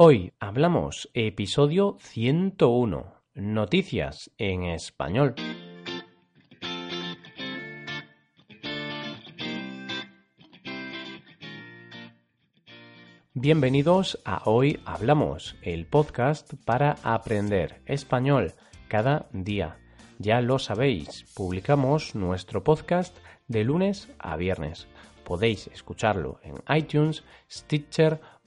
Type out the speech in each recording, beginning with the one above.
Hoy hablamos episodio 101, noticias en español. Bienvenidos a Hoy Hablamos, el podcast para aprender español cada día. Ya lo sabéis, publicamos nuestro podcast de lunes a viernes. Podéis escucharlo en iTunes, Stitcher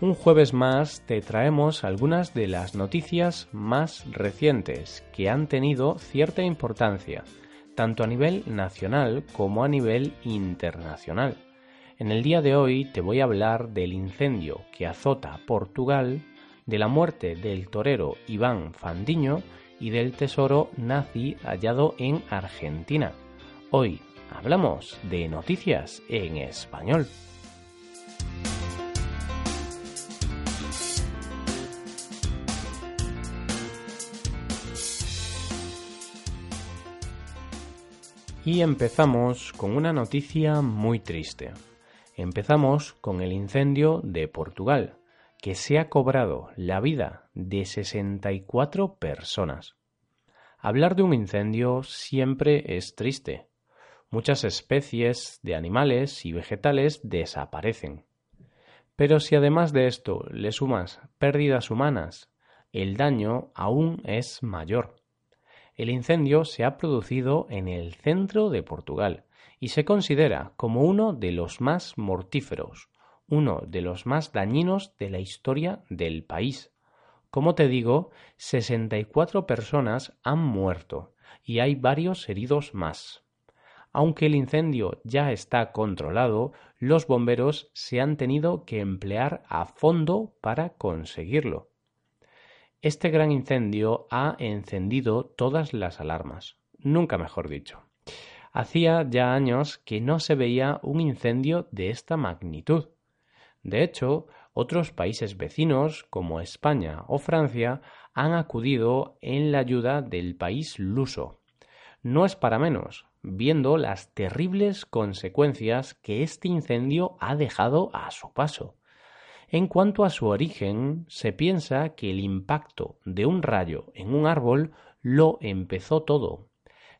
Un jueves más te traemos algunas de las noticias más recientes que han tenido cierta importancia, tanto a nivel nacional como a nivel internacional. En el día de hoy te voy a hablar del incendio que azota Portugal, de la muerte del torero Iván Fandiño y del tesoro nazi hallado en Argentina. Hoy hablamos de noticias en español. Y empezamos con una noticia muy triste. Empezamos con el incendio de Portugal, que se ha cobrado la vida de 64 personas. Hablar de un incendio siempre es triste. Muchas especies de animales y vegetales desaparecen. Pero si además de esto le sumas pérdidas humanas, el daño aún es mayor. El incendio se ha producido en el centro de Portugal y se considera como uno de los más mortíferos, uno de los más dañinos de la historia del país. Como te digo, 64 personas han muerto y hay varios heridos más. Aunque el incendio ya está controlado, los bomberos se han tenido que emplear a fondo para conseguirlo. Este gran incendio ha encendido todas las alarmas, nunca mejor dicho. Hacía ya años que no se veía un incendio de esta magnitud. De hecho, otros países vecinos, como España o Francia, han acudido en la ayuda del país luso. No es para menos, viendo las terribles consecuencias que este incendio ha dejado a su paso. En cuanto a su origen, se piensa que el impacto de un rayo en un árbol lo empezó todo.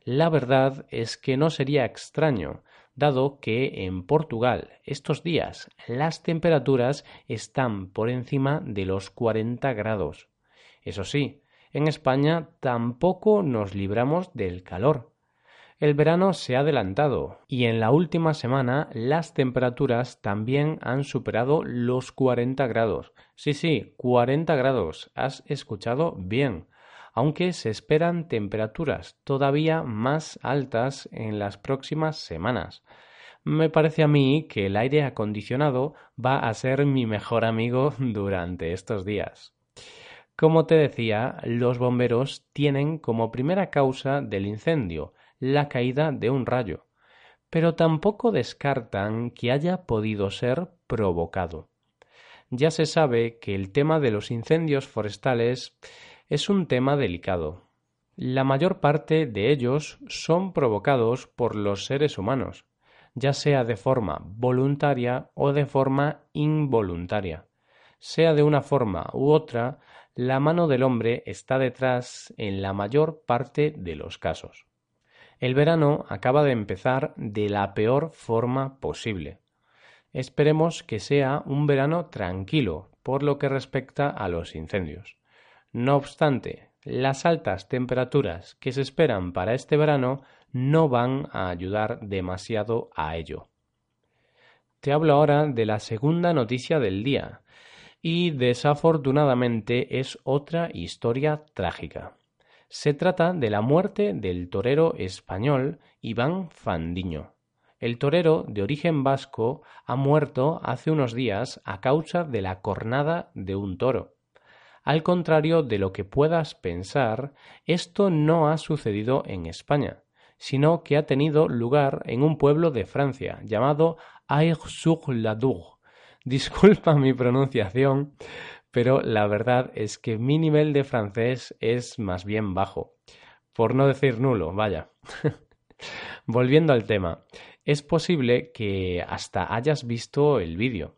La verdad es que no sería extraño, dado que en Portugal estos días las temperaturas están por encima de los 40 grados. Eso sí, en España tampoco nos libramos del calor. El verano se ha adelantado y en la última semana las temperaturas también han superado los 40 grados. Sí, sí, 40 grados. Has escuchado bien. Aunque se esperan temperaturas todavía más altas en las próximas semanas. Me parece a mí que el aire acondicionado va a ser mi mejor amigo durante estos días. Como te decía, los bomberos tienen como primera causa del incendio la caída de un rayo, pero tampoco descartan que haya podido ser provocado. Ya se sabe que el tema de los incendios forestales es un tema delicado. La mayor parte de ellos son provocados por los seres humanos, ya sea de forma voluntaria o de forma involuntaria. Sea de una forma u otra, la mano del hombre está detrás en la mayor parte de los casos. El verano acaba de empezar de la peor forma posible. Esperemos que sea un verano tranquilo por lo que respecta a los incendios. No obstante, las altas temperaturas que se esperan para este verano no van a ayudar demasiado a ello. Te hablo ahora de la segunda noticia del día, y desafortunadamente es otra historia trágica. Se trata de la muerte del torero español Iván Fandiño. El torero, de origen vasco, ha muerto hace unos días a causa de la cornada de un toro. Al contrario de lo que puedas pensar, esto no ha sucedido en España, sino que ha tenido lugar en un pueblo de Francia llamado Aix-sur-la-Dour. Disculpa mi pronunciación, pero la verdad es que mi nivel de francés es más bien bajo, por no decir nulo, vaya. Volviendo al tema, es posible que hasta hayas visto el vídeo.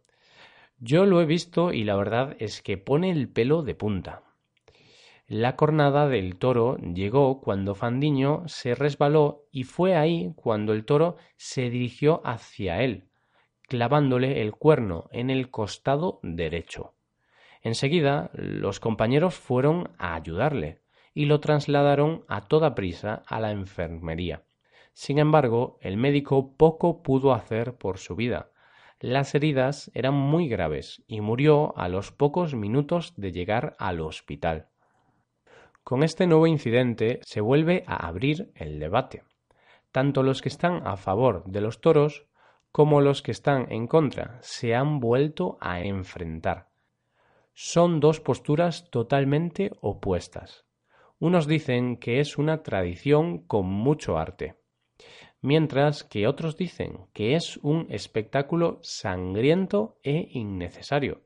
Yo lo he visto y la verdad es que pone el pelo de punta. La cornada del toro llegó cuando Fandiño se resbaló y fue ahí cuando el toro se dirigió hacia él, clavándole el cuerno en el costado derecho. Enseguida los compañeros fueron a ayudarle y lo trasladaron a toda prisa a la enfermería. Sin embargo, el médico poco pudo hacer por su vida. Las heridas eran muy graves y murió a los pocos minutos de llegar al hospital. Con este nuevo incidente se vuelve a abrir el debate. Tanto los que están a favor de los toros como los que están en contra se han vuelto a enfrentar. Son dos posturas totalmente opuestas. Unos dicen que es una tradición con mucho arte, mientras que otros dicen que es un espectáculo sangriento e innecesario.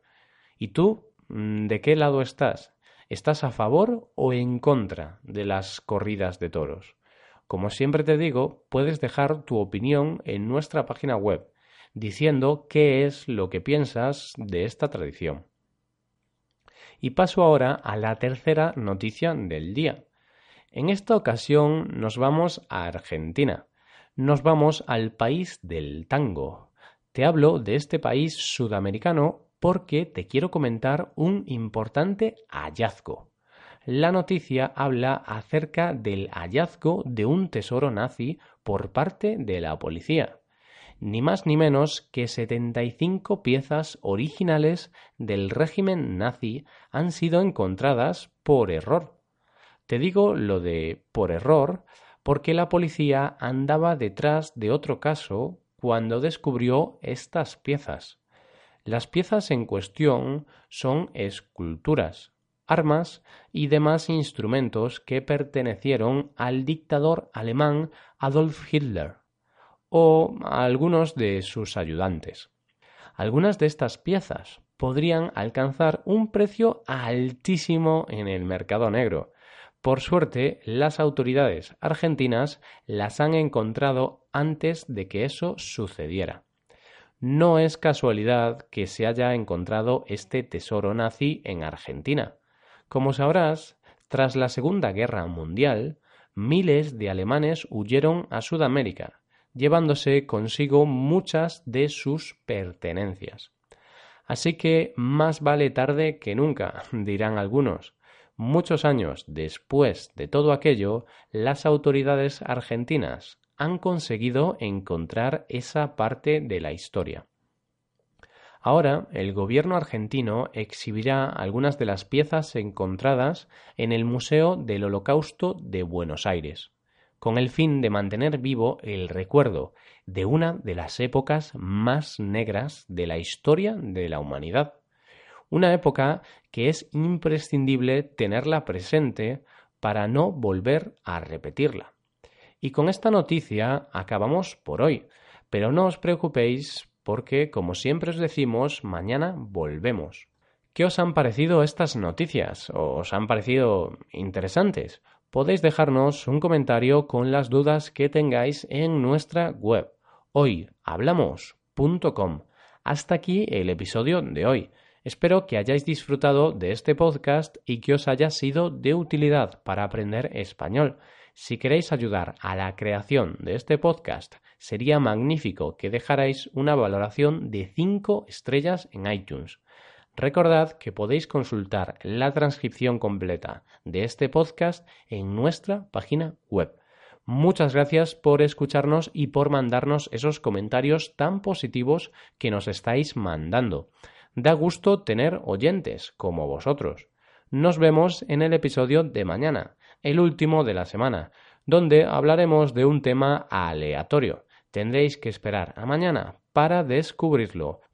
¿Y tú, mm, de qué lado estás? ¿Estás a favor o en contra de las corridas de toros? Como siempre te digo, puedes dejar tu opinión en nuestra página web, diciendo qué es lo que piensas de esta tradición. Y paso ahora a la tercera noticia del día. En esta ocasión nos vamos a Argentina. Nos vamos al país del tango. Te hablo de este país sudamericano porque te quiero comentar un importante hallazgo. La noticia habla acerca del hallazgo de un tesoro nazi por parte de la policía. Ni más ni menos que 75 piezas originales del régimen nazi han sido encontradas por error. Te digo lo de por error porque la policía andaba detrás de otro caso cuando descubrió estas piezas. Las piezas en cuestión son esculturas, armas y demás instrumentos que pertenecieron al dictador alemán Adolf Hitler o a algunos de sus ayudantes. Algunas de estas piezas podrían alcanzar un precio altísimo en el mercado negro. Por suerte, las autoridades argentinas las han encontrado antes de que eso sucediera. No es casualidad que se haya encontrado este tesoro nazi en Argentina. Como sabrás, tras la Segunda Guerra Mundial, miles de alemanes huyeron a Sudamérica, llevándose consigo muchas de sus pertenencias. Así que más vale tarde que nunca, dirán algunos. Muchos años después de todo aquello, las autoridades argentinas han conseguido encontrar esa parte de la historia. Ahora, el gobierno argentino exhibirá algunas de las piezas encontradas en el Museo del Holocausto de Buenos Aires, con el fin de mantener vivo el recuerdo de una de las épocas más negras de la historia de la humanidad. Una época que es imprescindible tenerla presente para no volver a repetirla. Y con esta noticia acabamos por hoy, pero no os preocupéis porque, como siempre os decimos, mañana volvemos. ¿Qué os han parecido estas noticias? ¿Os han parecido interesantes? Podéis dejarnos un comentario con las dudas que tengáis en nuestra web hoyhablamos.com. Hasta aquí el episodio de hoy. Espero que hayáis disfrutado de este podcast y que os haya sido de utilidad para aprender español. Si queréis ayudar a la creación de este podcast, sería magnífico que dejarais una valoración de 5 estrellas en iTunes. Recordad que podéis consultar la transcripción completa de este podcast en nuestra página web. Muchas gracias por escucharnos y por mandarnos esos comentarios tan positivos que nos estáis mandando. Da gusto tener oyentes como vosotros. Nos vemos en el episodio de mañana el último de la semana, donde hablaremos de un tema aleatorio. Tendréis que esperar a mañana para descubrirlo.